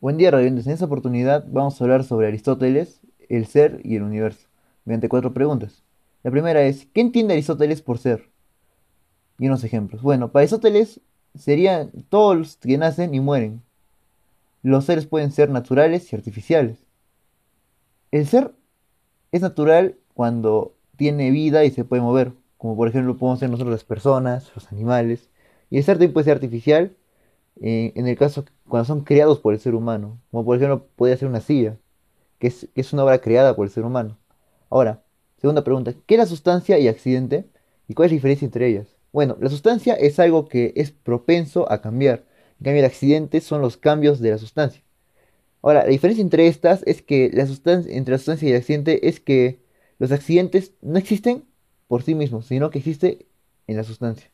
Buen día, radiantes. En esta oportunidad vamos a hablar sobre Aristóteles, el ser y el universo, mediante cuatro preguntas. La primera es, ¿qué entiende Aristóteles por ser? Y unos ejemplos. Bueno, para Aristóteles serían todos los que nacen y mueren. Los seres pueden ser naturales y artificiales. El ser es natural cuando tiene vida y se puede mover, como por ejemplo podemos ser nosotros las personas, los animales. Y el ser también puede ser artificial, en el caso cuando son creados por el ser humano, como por ejemplo podría ser una silla, que es, que es una obra creada por el ser humano. Ahora, segunda pregunta, ¿qué es la sustancia y accidente? ¿Y cuál es la diferencia entre ellas? Bueno, la sustancia es algo que es propenso a cambiar. En cambio, el accidente son los cambios de la sustancia. Ahora, la diferencia entre estas es que la sustancia, entre la sustancia y el accidente es que los accidentes no existen por sí mismos, sino que existe en la sustancia.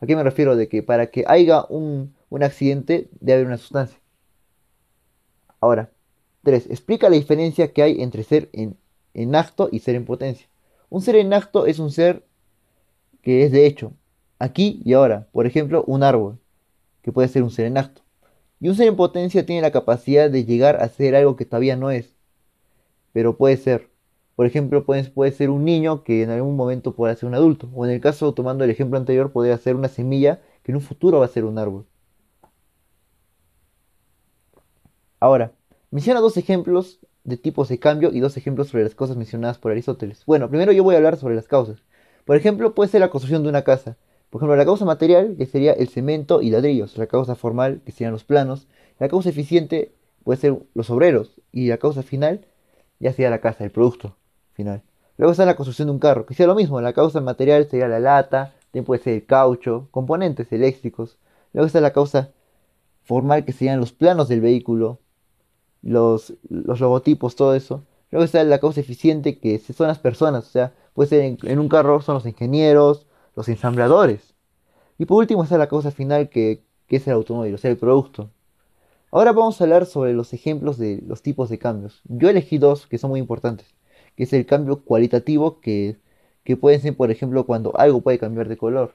¿A qué me refiero? De que para que haya un, un accidente debe haber una sustancia. Ahora, 3. Explica la diferencia que hay entre ser en, en acto y ser en potencia. Un ser en acto es un ser que es de hecho, aquí y ahora. Por ejemplo, un árbol, que puede ser un ser en acto. Y un ser en potencia tiene la capacidad de llegar a ser algo que todavía no es, pero puede ser. Por ejemplo, puede, puede ser un niño que en algún momento pueda ser un adulto. O en el caso, tomando el ejemplo anterior, podría ser una semilla que en un futuro va a ser un árbol. Ahora, menciona dos ejemplos de tipos de cambio y dos ejemplos sobre las cosas mencionadas por Aristóteles. Bueno, primero yo voy a hablar sobre las causas. Por ejemplo, puede ser la construcción de una casa. Por ejemplo, la causa material, que sería el cemento y ladrillos. La causa formal, que serían los planos. La causa eficiente puede ser los obreros. Y la causa final, ya sería la casa, el producto final. Luego está la construcción de un carro, que sería lo mismo. La causa material sería la lata, también puede ser el caucho, componentes eléctricos. Luego está la causa formal, que serían los planos del vehículo, los, los logotipos, todo eso. Luego está la causa eficiente, que son las personas, o sea, puede ser en, un carro son los ingenieros, los ensambladores. Y por último está la causa final, que, que es el automóvil, o sea, el producto. Ahora vamos a hablar sobre los ejemplos de los tipos de cambios. Yo elegí dos que son muy importantes, que es el cambio cualitativo, que, que puede ser, por ejemplo, cuando algo puede cambiar de color.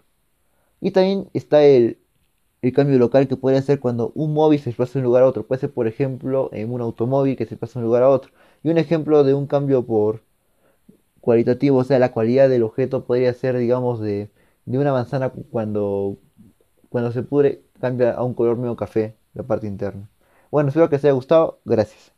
Y también está el, el cambio local que puede ser cuando un móvil se pasa de un lugar a otro. Puede ser, por ejemplo, en un automóvil que se pasa de un lugar a otro. Y un ejemplo de un cambio por cualitativo, o sea, la cualidad del objeto podría ser, digamos, de, una manzana cuando, cuando se pudre, cambia a un color medio café la parte interna. Bueno, espero que os haya gustado. Gracias.